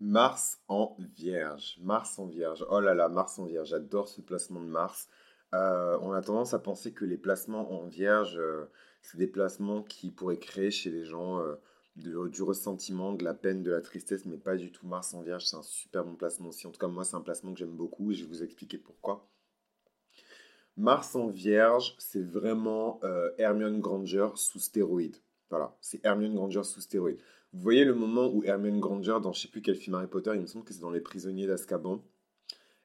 Mars en Vierge. Mars en Vierge. Oh là là, Mars en Vierge. J'adore ce placement de Mars. Euh, on a tendance à penser que les placements en Vierge, euh, c'est des placements qui pourraient créer chez les gens euh, du ressentiment, de la peine, de la tristesse, mais pas du tout. Mars en Vierge, c'est un super bon placement aussi. En tout cas, moi, c'est un placement que j'aime beaucoup et je vais vous expliquer pourquoi. Mars en Vierge, c'est vraiment Hermione Granger sous stéroïde. Voilà, c'est Hermione Granger sous stéroïde. Vous voyez le moment où Hermione Granger, dans je sais plus quel film Harry Potter, il me semble que c'est dans Les Prisonniers d'Azkaban,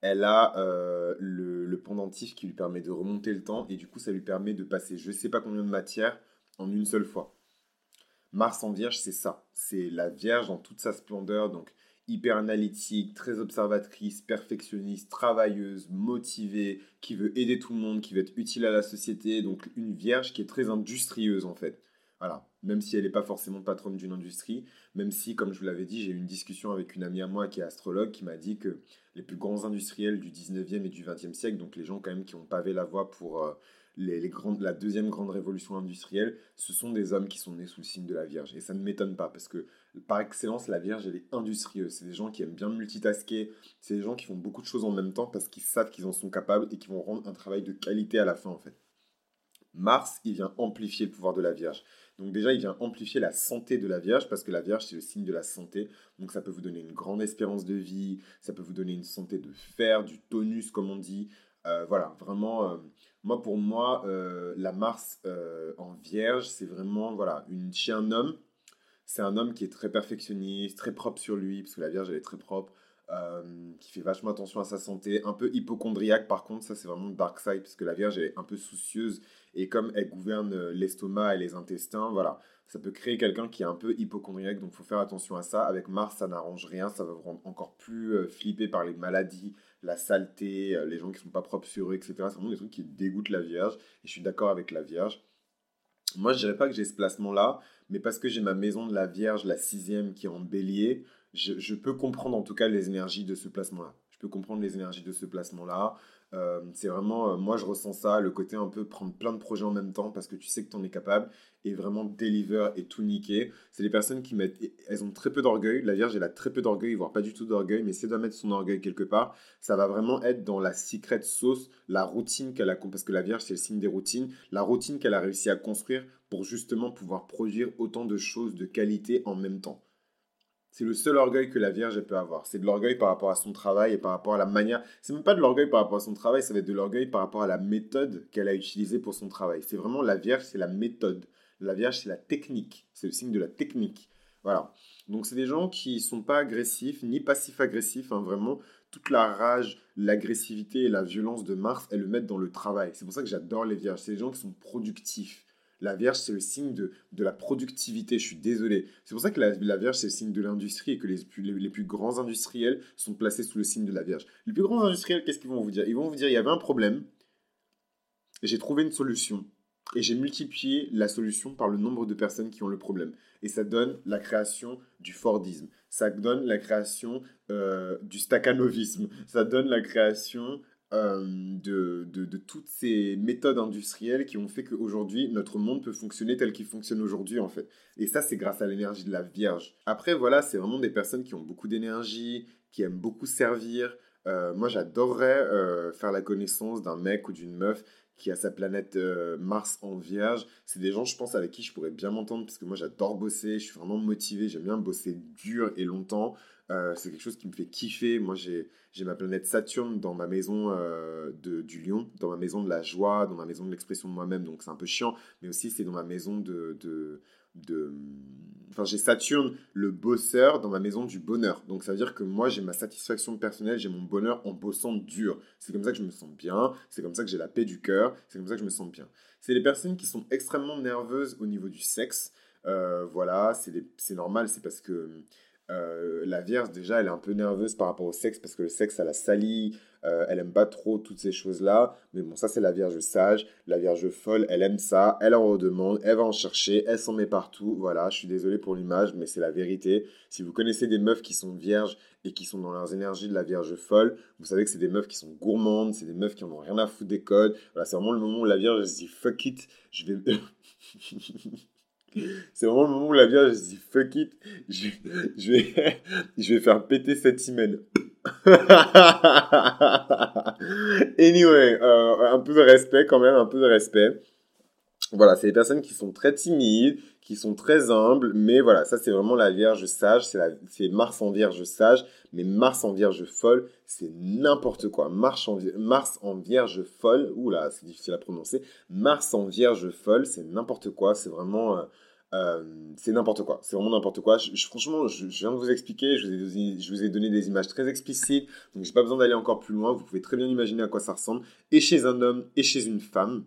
elle a euh, le, pendentif qui lui permet de remonter le temps et du coup ça lui permet de passer je sais pas combien de matières en une seule fois. Mars en Vierge, c'est ça. C'est la Vierge dans toute sa splendeur, donc hyper analytique, très observatrice, perfectionniste, travailleuse, motivée, qui veut aider tout le monde, qui veut être utile à la société. Donc une Vierge qui est très industrieuse en fait. Voilà, même si elle n'est pas forcément patronne d'une industrie, même si, comme je vous l'avais dit, j'ai eu une discussion avec une amie à moi qui est astrologue, qui m'a dit que les plus grands industriels du 19e et du 20e siècle, donc les gens quand même qui ont pavé la voie pour euh, les, la deuxième grande révolution industrielle, ce sont des hommes qui sont nés sous le signe de la Vierge. Et ça ne m'étonne pas, parce que par excellence, la Vierge, elle est industrieuse. C'est des gens qui aiment bien multitasker, c'est des gens qui font beaucoup de choses en même temps parce qu'ils savent qu'ils en sont capables et qui vont rendre un travail de qualité à la fin, en fait. Mars, il vient amplifier le pouvoir de la Vierge. Donc déjà, il vient amplifier la santé de la Vierge, parce que la Vierge, c'est le signe de la santé. Donc ça peut vous donner une grande espérance de vie, ça peut vous donner une santé de fer, du tonus, comme on dit. Euh, voilà, vraiment, euh, moi pour moi, euh, la Mars en Vierge, c'est vraiment, voilà, une, chez un homme, c'est un homme qui est très perfectionniste, très propre sur lui, parce que la Vierge, elle est très propre. Qui fait vachement attention à sa santé, un peu hypochondriaque par contre, ça c'est vraiment dark side, parce que la Vierge est un peu soucieuse et comme elle gouverne euh, l'estomac et les intestins, voilà, ça peut créer quelqu'un qui est un peu hypochondriaque, donc il faut faire attention à ça. Avec Mars, ça n'arrange rien, ça va vous rendre encore plus euh, flippé par les maladies, la saleté, euh, les gens qui sont pas propres sur eux, etc. C'est vraiment des trucs qui dégoûtent la Vierge, et je suis d'accord avec la Vierge. Moi, je dirais pas que j'ai ce placement-là, mais parce que j'ai ma maison de la Vierge, la sixième, qui est en bélier, je, peux comprendre en tout cas les énergies de ce placement-là. Je peux comprendre les énergies de ce placement-là. Euh, c'est vraiment, euh, moi je ressens ça, le côté un peu prendre plein de projets en même temps parce que tu sais que tu en es capable et vraiment deliver et tout niquer. C'est des personnes qui mettent, elles ont très peu d'orgueil. La Vierge, elle a très peu d'orgueil, voire pas du tout d'orgueil, mais si elle doit mettre son orgueil quelque part, ça va vraiment être dans la secret sauce, la routine qu'elle a, parce que la Vierge, c'est le signe des routines, la routine qu'elle a réussi à construire pour justement pouvoir produire autant de choses de qualité en même temps. C'est le seul orgueil que la Vierge peut avoir. C'est de l'orgueil par rapport à son travail et par rapport à la manière. C'est même pas de l'orgueil par rapport à son travail, ça va être de l'orgueil par rapport à la méthode qu'elle a utilisée pour son travail. C'est vraiment la Vierge, c'est la méthode. La Vierge, c'est la technique. C'est le signe de la technique. Voilà. Donc, c'est des gens qui sont pas agressifs, ni passifs-agressifs. Hein, vraiment, toute la rage, l'agressivité et la violence de Mars, elles le mettent dans le travail. C'est pour ça que j'adore les Vierges. C'est des gens qui sont productifs. La Vierge, c'est le signe de, la productivité. Je suis désolé. C'est pour ça que la, Vierge, c'est le signe de l'industrie et que les, les, plus grands industriels sont placés sous le signe de la Vierge. Les plus grands industriels, qu'est-ce qu'ils vont vous dire? Ils vont vous dire il y avait un problème, j'ai trouvé une solution et j'ai multiplié la solution par le nombre de personnes qui ont le problème. Et ça donne la création du Fordisme. Ça donne la création euh, du staccanovisme. Ça donne la création euh, de, de, toutes ces méthodes industrielles qui ont fait qu'aujourd'hui, notre monde peut fonctionner tel qu'il fonctionne aujourd'hui, en fait. Et ça, c'est grâce à l'énergie de la Vierge. Après, voilà, c'est vraiment des personnes qui ont beaucoup d'énergie, qui aiment beaucoup servir. Euh, moi, j'adorerais euh, faire la connaissance d'un mec ou d'une meuf qui a sa planète Mars en Vierge. C'est des gens, je pense, avec qui je pourrais bien m'entendre, parce que moi, j'adore bosser, je suis vraiment motivé, j'aime bien bosser dur et longtemps. Euh, c'est quelque chose qui me fait kiffer. Moi, j'ai ma planète Saturne dans ma maison euh, de, du lion, dans ma maison de la joie, dans ma maison de l'expression de moi-même. Donc, c'est un peu chiant. Mais aussi, c'est dans ma maison de... de, de... Enfin, j'ai Saturne, le bosseur, dans ma maison du bonheur. Donc, ça veut dire que moi, j'ai ma satisfaction personnelle, j'ai mon bonheur en bossant dur. C'est comme ça que je me sens bien. C'est comme ça que j'ai la paix du cœur. C'est comme ça que je me sens bien. C'est les personnes qui sont extrêmement nerveuses au niveau du sexe. Euh, voilà, c'est normal, c'est parce que euh, la Vierge, déjà, elle est un peu nerveuse par rapport au sexe parce que le sexe, ça la salit. Euh, elle aime pas trop toutes ces choses-là. Mais bon, ça, c'est la Vierge sage. La Vierge folle, elle aime ça. Elle en redemande. Elle va en chercher. Elle s'en met partout. Voilà, je suis désolé pour l'image, mais c'est la vérité. Si vous connaissez des meufs qui sont vierges et qui sont dans leurs énergies de la Vierge folle, vous savez que c'est des meufs qui sont gourmandes. C'est des meufs qui en ont rien à foutre des codes. Voilà, c'est vraiment le moment où la Vierge se dit fuck it. Je vais. C'est vraiment le moment où la Vierge se dit fuck it, je, je, vais, je vais faire péter cette hymen. anyway, euh, un peu de respect quand même, un peu de respect. Voilà, c'est des personnes qui sont très timides, qui sont très humbles, mais voilà, ça c'est vraiment la Vierge sage, c'est Mars en Vierge sage, mais Mars en Vierge folle, c'est n'importe quoi. Mars en, Mars en Vierge folle, oula, c'est difficile à prononcer, Mars en Vierge folle, c'est n'importe quoi, c'est vraiment... Euh, euh, c'est n'importe quoi, c'est vraiment n'importe quoi. Franchement, je, viens de vous expliquer, je vous, ai, je vous ai donné des images très explicites, donc j'ai pas besoin d'aller encore plus loin, vous pouvez très bien imaginer à quoi ça ressemble, et chez un homme et chez une femme.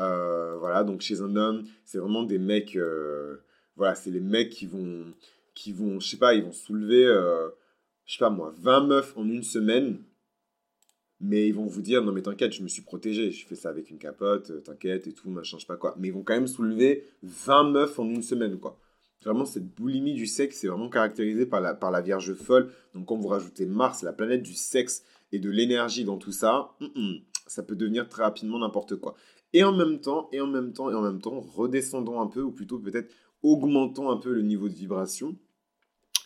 Euh, voilà, donc chez un homme, c'est vraiment des mecs, euh, voilà, c'est les mecs qui vont, qui vont, je sais pas, ils vont soulever, je sais pas moi, 20 meufs en une semaine, mais ils vont vous dire, non mais t'inquiète, je me suis protégé, je fais ça avec une capote, euh, t'inquiète et tout, machin, je sais pas quoi. Mais ils vont quand même soulever 20 meufs en une semaine, quoi. Vraiment, cette boulimie du sexe, c'est vraiment caractérisé par la, par la Vierge folle. Donc quand vous rajoutez Mars, la planète du sexe et de l'énergie dans tout ça, ça peut devenir très rapidement n'importe quoi. Et en même temps, et en même temps, et en même temps, redescendons un peu, ou plutôt peut-être augmentons un peu le niveau de vibration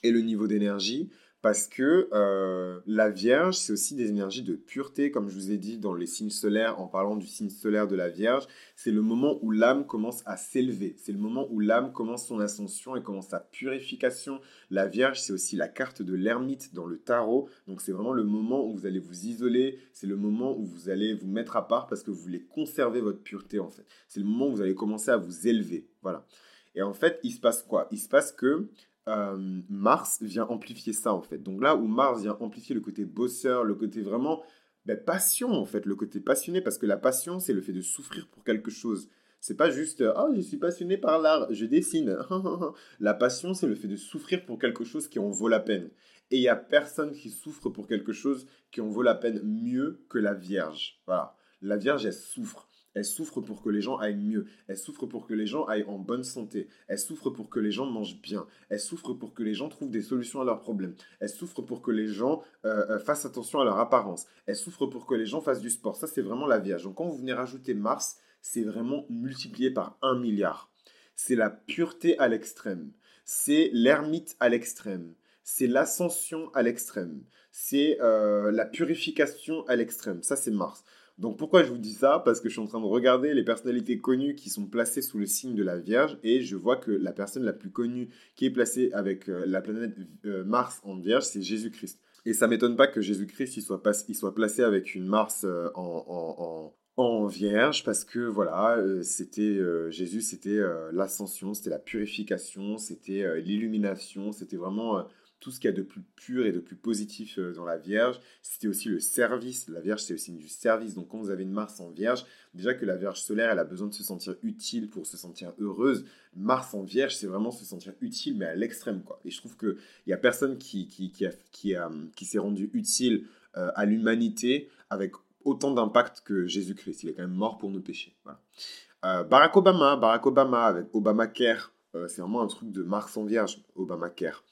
et le niveau d'énergie parce que euh, la Vierge, c'est aussi des énergies de pureté, comme je vous ai dit dans les signes solaires, en parlant du signe solaire de la Vierge. C'est le moment où l'âme commence à s'élever. C'est le moment où l'âme commence son ascension et commence sa purification. La Vierge, c'est aussi la carte de l'ermite dans le tarot. Donc c'est vraiment le moment où vous allez vous isoler. C'est le moment où vous allez vous mettre à part parce que vous voulez conserver votre pureté, en fait. C'est le moment où vous allez commencer à vous élever. Voilà. Et en fait, il se passe quoi? Il se passe que euh, Mars vient amplifier ça en fait. Donc là où Mars vient amplifier le côté bosseur, le côté vraiment ben, passion en fait, le côté passionné, parce que la passion c'est le fait de souffrir pour quelque chose. C'est pas juste oh je suis passionné par l'art, je dessine. la passion c'est le fait de souffrir pour quelque chose qui en vaut la peine. Et il y a personne qui souffre pour quelque chose qui en vaut la peine mieux que la Vierge. Voilà, la Vierge elle souffre. Elle souffre pour que les gens aillent mieux. Elle souffre pour que les gens aillent en bonne santé. Elle souffre pour que les gens mangent bien. Elle souffre pour que les gens trouvent des solutions à leurs problèmes. Elle souffre pour que les gens euh, euh, fassent attention à leur apparence. Elle souffre pour que les gens fassent du sport. Ça, c'est vraiment la Vierge. Donc, quand vous venez rajouter Mars, c'est vraiment multiplié par un milliard. C'est la pureté à l'extrême. C'est l'ermite à l'extrême. C'est l'ascension à l'extrême. C'est euh, la purification à l'extrême. Ça, c'est Mars. Donc pourquoi je vous dis ça? Parce que je suis en train de regarder les personnalités connues qui sont placées sous le signe de la Vierge et je vois que la personne la plus connue qui est placée avec euh, la planète euh, Mars en Vierge, c'est Jésus-Christ. Et ça m'étonne pas que Jésus-Christ il soit, placé avec une Mars euh, en, en, Vierge parce que voilà, c'était Jésus, c'était l'ascension, c'était la purification, c'était l'illumination, c'était vraiment tout ce qu'il y a de plus pur et de plus positif euh, dans la Vierge. C'était aussi le service. La Vierge, c'est aussi du service. Donc, quand vous avez une Mars en Vierge, déjà que la Vierge solaire, elle a besoin de se sentir utile pour se sentir heureuse. Mars en Vierge, c'est vraiment se sentir utile, mais à l'extrême, quoi. Et je trouve qu'il n'y a personne qui, qui, qui, qui, qui s'est rendu utile euh, à l'humanité avec autant d'impact que Jésus-Christ. Il est quand même mort pour nos péchés. Euh, Barack Obama, Barack Obama avec Obamacare, c'est vraiment un truc de Mars en Vierge, Obamacare.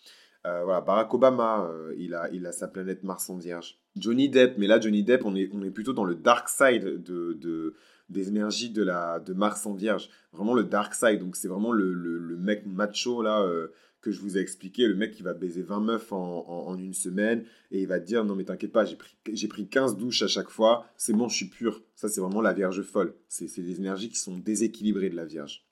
Euh, voilà, Barack Obama, euh, il, a, il a sa planète Mars en vierge. Johnny Depp, mais là, Johnny Depp, on est, on est plutôt dans le dark side de, de des énergies de, la, de Mars en vierge. Vraiment le dark side. Donc, c'est vraiment le, le, mec macho, là, euh, que je vous ai expliqué. Le mec qui va baiser 20 meufs en, en, une semaine et il va te dire Non, mais t'inquiète pas, j'ai pris, pris 15 douches à chaque fois. C'est bon, je suis pur. Ça, c'est vraiment la vierge folle. C'est, c'est des énergies qui sont déséquilibrées de la vierge.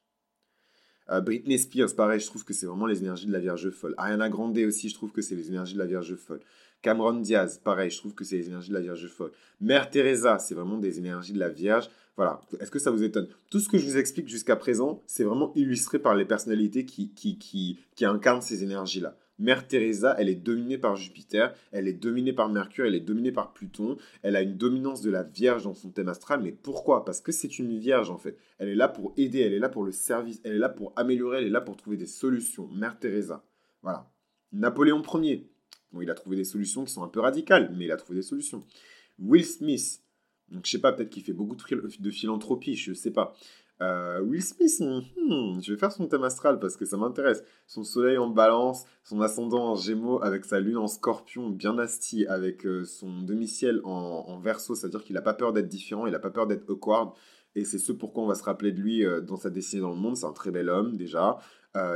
Euh, Britney Spears, pareil, je trouve que c'est vraiment les énergies de la Vierge folle. Ariana Grande aussi, je trouve que c'est les énergies de la Vierge folle. Cameron Diaz, pareil, je trouve que c'est les énergies de la Vierge folle. Mère Teresa, c'est vraiment des énergies de la Vierge. Voilà, est-ce que ça vous étonne? Tout ce que je vous explique jusqu'à présent, c'est vraiment illustré par les personnalités qui, qui, qui, qui incarnent ces énergies-là. Mère Teresa, elle est dominée par Jupiter, elle est dominée par Mercure, elle est dominée par Pluton, elle a une dominance de la Vierge dans son thème astral, mais pourquoi? Parce que c'est une Vierge en fait. Elle est là pour aider, elle est là pour le service, elle est là pour améliorer, elle est là pour trouver des solutions. Mère Teresa. Voilà. Napoléon Ier. Il a trouvé des solutions qui sont un peu radicales, mais il a trouvé des solutions. Will Smith. Donc, je sais pas, peut-être qu'il fait beaucoup de philanthropie, je sais pas. Euh, Will Smith, hmm, je vais faire son thème astral parce que ça m'intéresse. Son soleil en balance, son ascendant en gémeaux avec sa lune en scorpion bien asti, avec euh, son demi-ciel en, en verso, c'est-à-dire qu'il n'a pas peur d'être différent, il n'a pas peur d'être awkward. Et c'est ce pourquoi on va se rappeler de lui euh, dans sa destinée dans le monde. C'est un très bel homme déjà.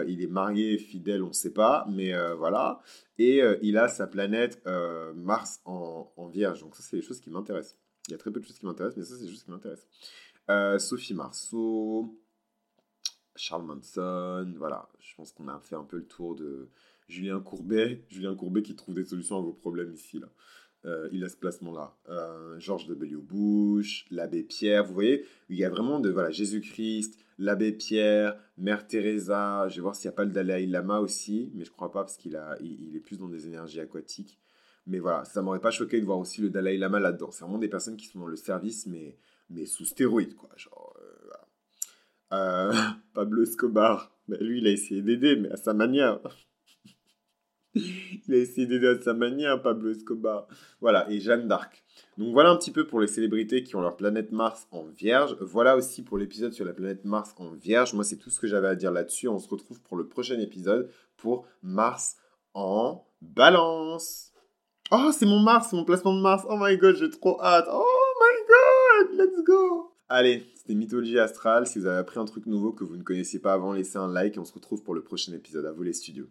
Il est marié, fidèle, on ne sait pas, mais voilà. Et il a sa planète Mars en, vierge. Donc ça, c'est les choses qui m'intéressent. Il y a très peu de choses qui m'intéressent, mais ça, c'est des choses qui m'intéressent. Sophie Marceau, Charles Manson, voilà. Je pense qu'on a fait un peu le tour de Julien Courbet. Julien Courbet qui trouve des solutions à vos problèmes ici, là. Euh, il a ce placement-là. Euh, George W. Bush, l'abbé Pierre, vous voyez, il y a vraiment de voilà, Jésus-Christ, l'abbé Pierre, Mère Teresa, je vais voir s'il n'y a pas le Dalai Lama aussi, mais je crois pas parce qu'il a, il, est plus dans des énergies aquatiques. Mais voilà, ça m'aurait pas choqué de voir aussi le Dalai Lama là-dedans. C'est vraiment des personnes qui sont dans le service, mais, mais sous stéroïdes, quoi. Genre, euh, Pablo Escobar, ben, lui, il a essayé d'aider, mais à sa manière. Il a essayé d'aider à sa manière, Pablo Escobar. Voilà, et Jeanne d'Arc. Donc voilà un petit peu pour les célébrités qui ont leur planète Mars en Vierge. Voilà aussi pour l'épisode sur la planète Mars en Vierge. Moi, c'est tout ce que j'avais à dire là-dessus. On se retrouve pour le prochain épisode pour Mars en Balance. Oh, c'est mon Mars, c'est mon placement de Mars. Oh my god, j'ai trop hâte. Oh Allez, c'était Mythologie Astrale. Si vous avez appris un truc nouveau que vous ne connaissiez pas avant, laissez un like et on se retrouve pour le prochain épisode. À vous les studios.